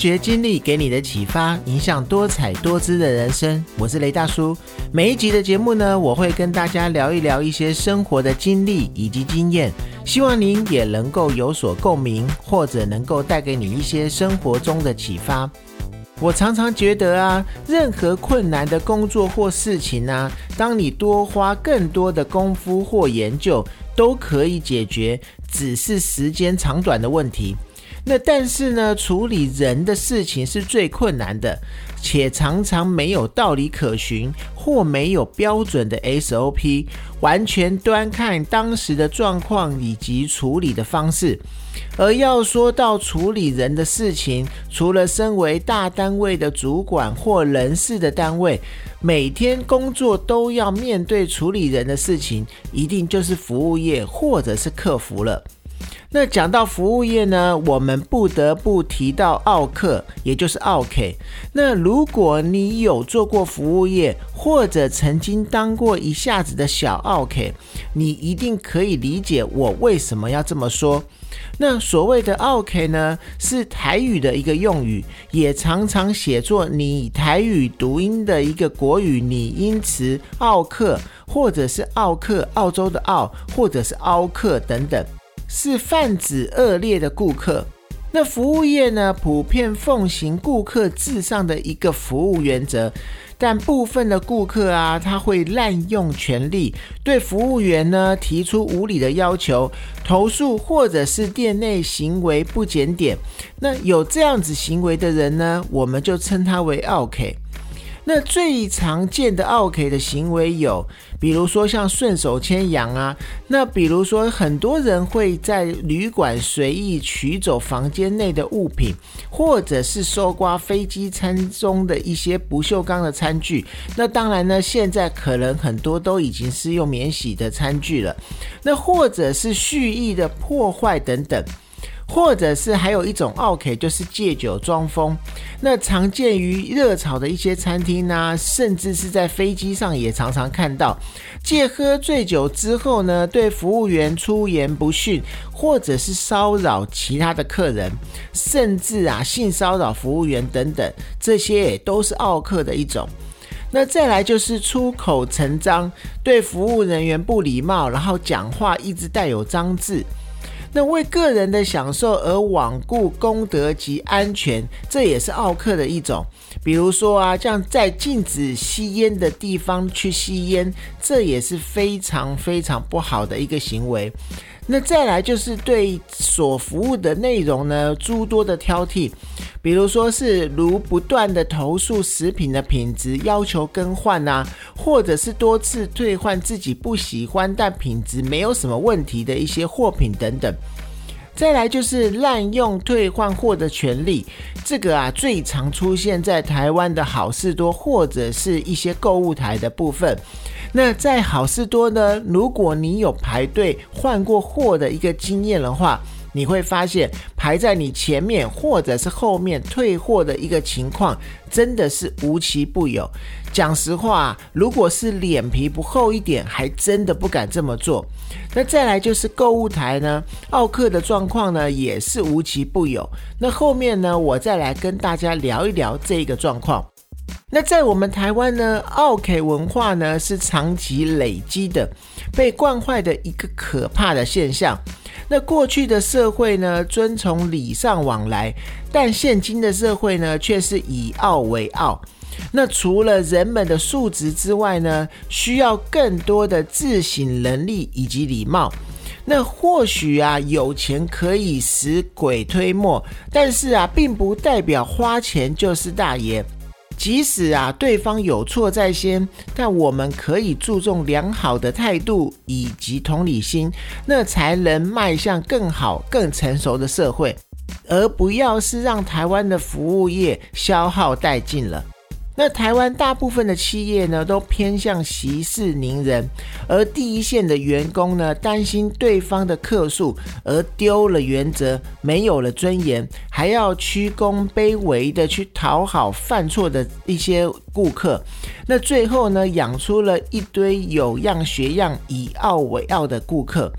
发掘经历给你的启发，影响多彩多姿的人生。我是雷大叔。每一集的节目呢，我会跟大家聊一聊一些生活的经历以及经验，希望您也能够有所共鸣，或者能够带给你一些生活中的启发。我常常觉得啊，任何困难的工作或事情啊，当你多花更多的功夫或研究，都可以解决，只是时间长短的问题。那但是呢，处理人的事情是最困难的，且常常没有道理可循，或没有标准的 SOP，完全端看当时的状况以及处理的方式。而要说到处理人的事情，除了身为大单位的主管或人事的单位，每天工作都要面对处理人的事情，一定就是服务业或者是客服了。那讲到服务业呢，我们不得不提到奥客，也就是奥 K。那如果你有做过服务业，或者曾经当过一下子的小奥 K，你一定可以理解我为什么要这么说。那所谓的奥 K 呢，是台语的一个用语，也常常写作你台语读音的一个国语拟音词奥克，或者是奥克澳洲的澳，或者是奥克等等。是泛指恶劣的顾客。那服务业呢，普遍奉行顾客至上的一个服务原则，但部分的顾客啊，他会滥用权力，对服务员呢提出无理的要求、投诉，或者是店内行为不检点。那有这样子行为的人呢，我们就称他为 OK。那最常见的 OK 的行为有，比如说像顺手牵羊啊，那比如说很多人会在旅馆随意取走房间内的物品，或者是搜刮飞机餐中的一些不锈钢的餐具。那当然呢，现在可能很多都已经是用免洗的餐具了。那或者是蓄意的破坏等等。或者是还有一种 OK，就是借酒装疯，那常见于热炒的一些餐厅呢，甚至是在飞机上也常常看到，借喝醉酒之后呢，对服务员出言不逊，或者是骚扰其他的客人，甚至啊性骚扰服务员等等，这些也都是奥客的一种。那再来就是出口成章，对服务人员不礼貌，然后讲话一直带有脏字。那为个人的享受而罔顾功德及安全，这也是奥克的一种。比如说啊，这样在禁止吸烟的地方去吸烟，这也是非常非常不好的一个行为。那再来就是对所服务的内容呢诸多的挑剔，比如说是如不断的投诉食品的品质，要求更换啊，或者是多次退换自己不喜欢但品质没有什么问题的一些货品等等。再来就是滥用退换货的权利，这个啊最常出现在台湾的好事多或者是一些购物台的部分。那在好事多呢，如果你有排队换过货的一个经验的话。你会发现排在你前面或者是后面退货的一个情况，真的是无奇不有。讲实话，如果是脸皮不厚一点，还真的不敢这么做。那再来就是购物台呢，奥克的状况呢也是无奇不有。那后面呢，我再来跟大家聊一聊这个状况。那在我们台湾呢，奥 K 文化呢是长期累积的，被惯坏的一个可怕的现象。那过去的社会呢，遵从礼尚往来，但现今的社会呢，却是以傲为傲。那除了人们的素质之外呢，需要更多的自省能力以及礼貌。那或许啊，有钱可以使鬼推磨，但是啊，并不代表花钱就是大爷。即使啊对方有错在先，但我们可以注重良好的态度以及同理心，那才能迈向更好、更成熟的社会，而不要是让台湾的服务业消耗殆尽了。那台湾大部分的企业呢，都偏向息事宁人，而第一线的员工呢，担心对方的客诉而丢了原则，没有了尊严，还要屈躬卑微的去讨好犯错的一些顾客，那最后呢，养出了一堆有样学样、以傲为傲的顾客。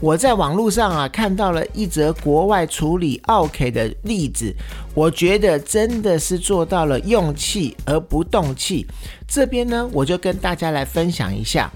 我在网络上啊看到了一则国外处理 OK 的例子，我觉得真的是做到了用气而不动气。这边呢，我就跟大家来分享一下。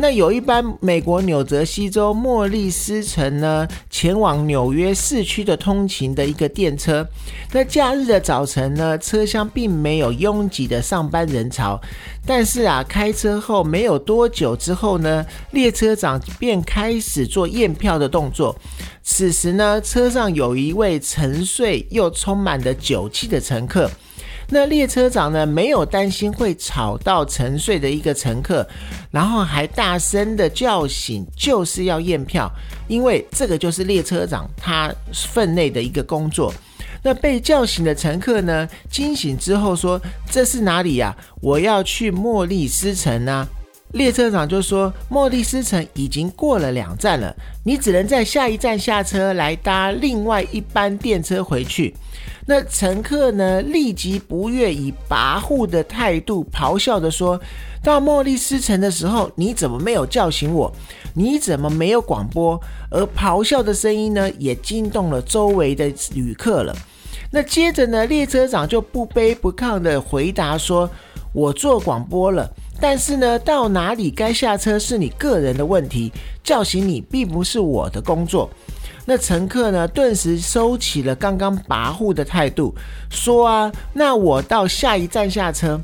那有一班美国纽泽西州莫利斯城呢，前往纽约市区的通勤的一个电车。那假日的早晨呢，车厢并没有拥挤的上班人潮。但是啊，开车后没有多久之后呢，列车长便开始做验票的动作。此时呢，车上有一位沉睡又充满了酒气的乘客。那列车长呢，没有担心会吵到沉睡的一个乘客，然后还大声的叫醒，就是要验票，因为这个就是列车长他分内的一个工作。那被叫醒的乘客呢，惊醒之后说：“这是哪里呀？我要去莫利斯城啊！”列车长就说：“莫利斯城已经过了两站了，你只能在下一站下车来搭另外一班电车回去。”那乘客呢，立即不悦，以跋扈的态度咆哮的说：“到莫利斯城的时候，你怎么没有叫醒我？你怎么没有广播？”而咆哮的声音呢，也惊动了周围的旅客了。那接着呢，列车长就不卑不亢的回答说：“我做广播了，但是呢，到哪里该下车是你个人的问题，叫醒你并不是我的工作。”那乘客呢？顿时收起了刚刚跋扈的态度，说啊，那我到下一站下车。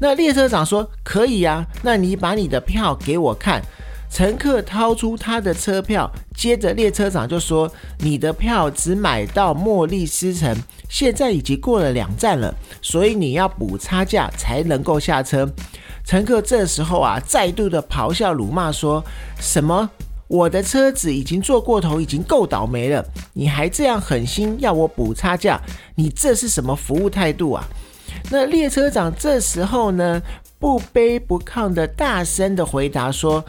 那列车长说可以呀，那你把你的票给我看。乘客掏出他的车票，接着列车长就说，你的票只买到莫利斯城，现在已经过了两站了，所以你要补差价才能够下车。乘客这时候啊，再度的咆哮辱骂说什么？我的车子已经坐过头，已经够倒霉了，你还这样狠心要我补差价，你这是什么服务态度啊？那列车长这时候呢，不卑不亢的大声的回答说：“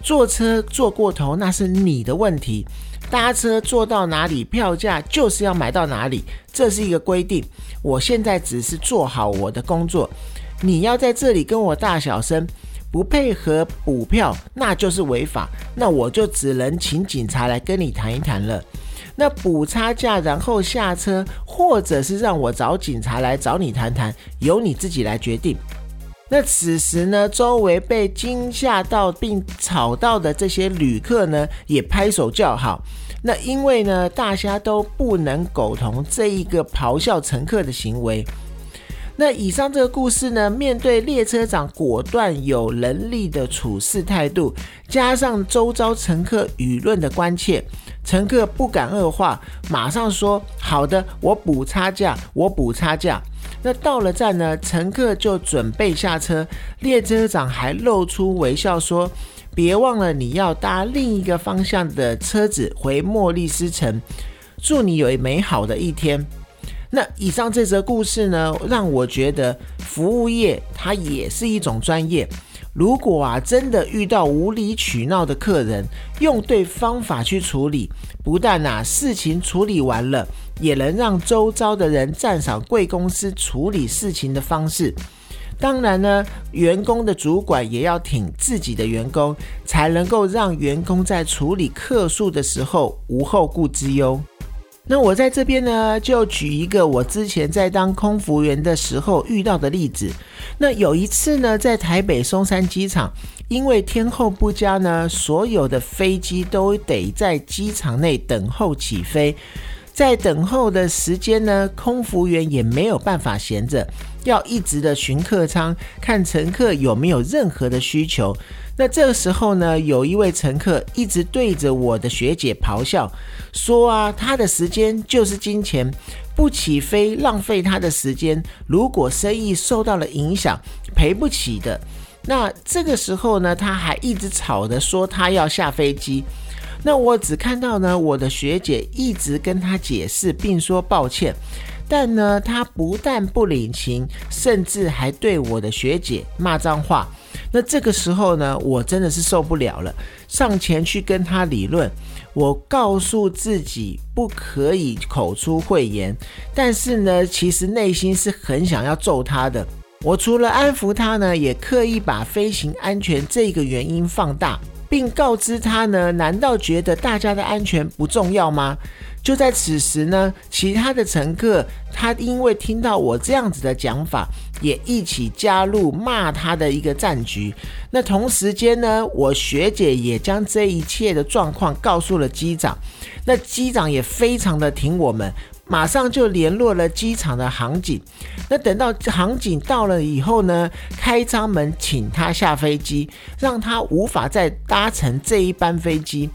坐车坐过头那是你的问题，搭车坐到哪里，票价就是要买到哪里，这是一个规定。我现在只是做好我的工作，你要在这里跟我大小声。”不配合补票，那就是违法。那我就只能请警察来跟你谈一谈了。那补差价，然后下车，或者是让我找警察来找你谈谈，由你自己来决定。那此时呢，周围被惊吓到并吵到的这些旅客呢，也拍手叫好。那因为呢，大家都不能苟同这一个咆哮乘客的行为。那以上这个故事呢，面对列车长果断有能力的处事态度，加上周遭乘客舆论的关切，乘客不敢恶化，马上说好的，我补差价，我补差价。那到了站呢，乘客就准备下车，列车长还露出微笑说：“别忘了你要搭另一个方向的车子回莫利斯城，祝你有美好的一天。”那以上这则故事呢，让我觉得服务业它也是一种专业。如果啊真的遇到无理取闹的客人，用对方法去处理，不但啊事情处理完了，也能让周遭的人赞赏贵公司处理事情的方式。当然呢，员工的主管也要挺自己的员工，才能够让员工在处理客诉的时候无后顾之忧。那我在这边呢，就举一个我之前在当空服员的时候遇到的例子。那有一次呢，在台北松山机场，因为天候不佳呢，所有的飞机都得在机场内等候起飞。在等候的时间呢，空服员也没有办法闲着，要一直的巡客舱，看乘客有没有任何的需求。那这个时候呢，有一位乘客一直对着我的学姐咆哮，说啊，他的时间就是金钱，不起飞浪费他的时间，如果生意受到了影响，赔不起的。那这个时候呢，他还一直吵着说他要下飞机。那我只看到呢，我的学姐一直跟他解释，并说抱歉，但呢，他不但不领情，甚至还对我的学姐骂脏话。那这个时候呢，我真的是受不了了，上前去跟他理论。我告诉自己不可以口出秽言，但是呢，其实内心是很想要揍他的。我除了安抚他呢，也刻意把飞行安全这个原因放大。并告知他呢，难道觉得大家的安全不重要吗？就在此时呢，其他的乘客他因为听到我这样子的讲法，也一起加入骂他的一个战局。那同时间呢，我学姐也将这一切的状况告诉了机长，那机长也非常的挺我们。马上就联络了机场的航警，那等到航警到了以后呢，开舱门请他下飞机，让他无法再搭乘这一班飞机，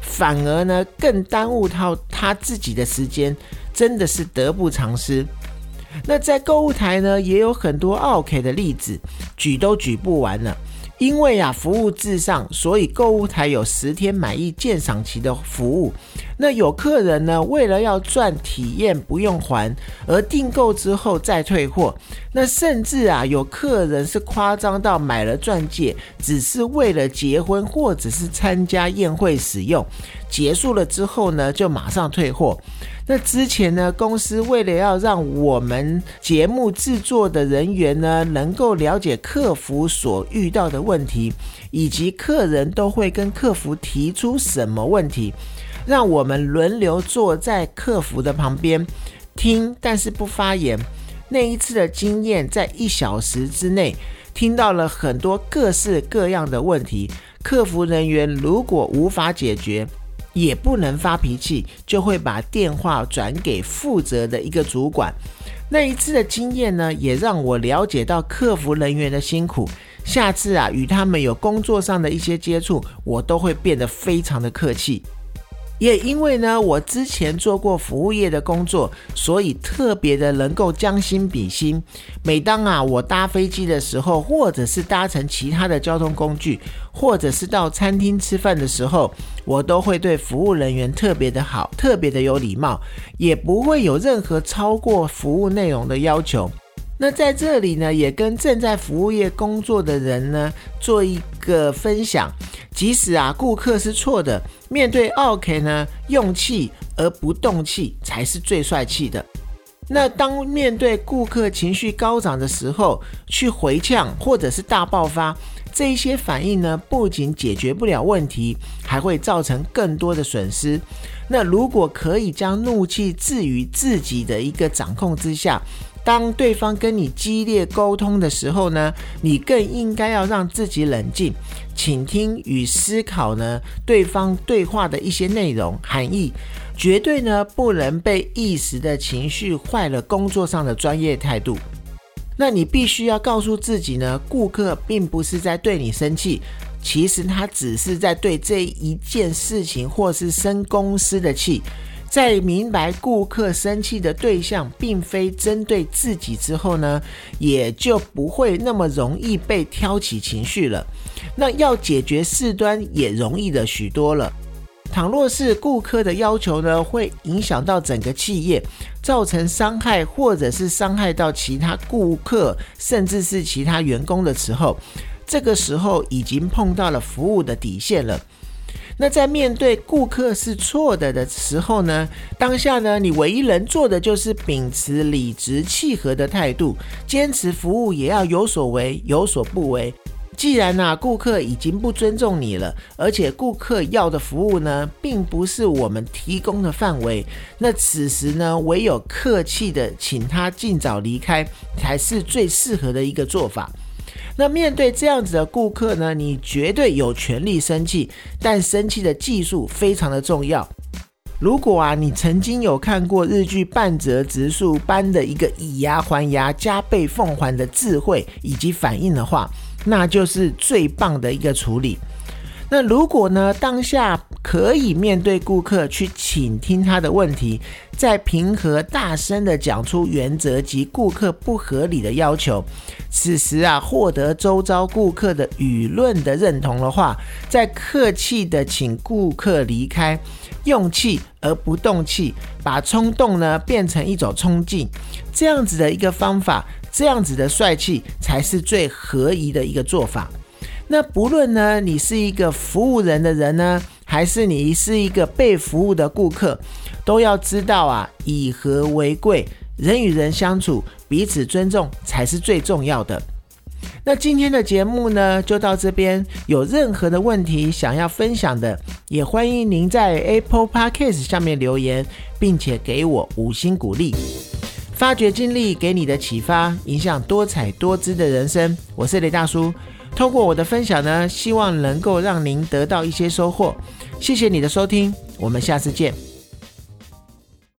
反而呢更耽误到他自己的时间，真的是得不偿失。那在购物台呢，也有很多 OK 的例子，举都举不完了。因为啊，服务至上，所以购物台有十天满意鉴赏期的服务。那有客人呢，为了要赚体验不用还，而订购之后再退货。那甚至啊，有客人是夸张到买了钻戒，只是为了结婚或者是参加宴会使用，结束了之后呢，就马上退货。那之前呢，公司为了要让我们节目制作的人员呢，能够了解客服所遇到的问题，以及客人都会跟客服提出什么问题，让我们轮流坐在客服的旁边听，但是不发言。那一次的经验，在一小时之内听到了很多各式各样的问题，客服人员如果无法解决。也不能发脾气，就会把电话转给负责的一个主管。那一次的经验呢，也让我了解到客服人员的辛苦。下次啊，与他们有工作上的一些接触，我都会变得非常的客气。也因为呢，我之前做过服务业的工作，所以特别的能够将心比心。每当啊我搭飞机的时候，或者是搭乘其他的交通工具，或者是到餐厅吃饭的时候，我都会对服务人员特别的好，特别的有礼貌，也不会有任何超过服务内容的要求。那在这里呢，也跟正在服务业工作的人呢做一个分享。即使啊，顾客是错的，面对 OK 呢，用气而不动气才是最帅气的。那当面对顾客情绪高涨的时候，去回呛或者是大爆发，这一些反应呢，不仅解决不了问题，还会造成更多的损失。那如果可以将怒气置于自己的一个掌控之下。当对方跟你激烈沟通的时候呢，你更应该要让自己冷静，倾听与思考呢对方对话的一些内容含义，绝对呢不能被一时的情绪坏了工作上的专业态度。那你必须要告诉自己呢，顾客并不是在对你生气，其实他只是在对这一件事情或是生公司的气。在明白顾客生气的对象并非针对自己之后呢，也就不会那么容易被挑起情绪了。那要解决事端也容易了许多了。倘若是顾客的要求呢，会影响到整个企业，造成伤害，或者是伤害到其他顾客，甚至是其他员工的时候，这个时候已经碰到了服务的底线了。那在面对顾客是错的的时候呢，当下呢，你唯一能做的就是秉持理直气和的态度，坚持服务也要有所为有所不为。既然呢，顾客已经不尊重你了，而且顾客要的服务呢，并不是我们提供的范围，那此时呢，唯有客气的请他尽早离开，才是最适合的一个做法。那面对这样子的顾客呢，你绝对有权利生气，但生气的技术非常的重要。如果啊，你曾经有看过日剧半泽直树般的一个以牙还牙、加倍奉还的智慧以及反应的话，那就是最棒的一个处理。那如果呢，当下可以面对顾客去倾听他的问题，再平和大声的讲出原则及顾客不合理的要求，此时啊，获得周遭顾客的舆论的认同的话，再客气的请顾客离开，用气而不动气，把冲动呢变成一种冲劲，这样子的一个方法，这样子的帅气才是最合宜的一个做法。那不论呢，你是一个服务人的人呢，还是你是一个被服务的顾客，都要知道啊，以和为贵，人与人相处，彼此尊重才是最重要的。那今天的节目呢，就到这边。有任何的问题想要分享的，也欢迎您在 Apple Podcast 下面留言，并且给我五星鼓励。发掘经历给你的启发，影响多彩多姿的人生。我是雷大叔，通过我的分享呢，希望能够让您得到一些收获。谢谢你的收听，我们下次见。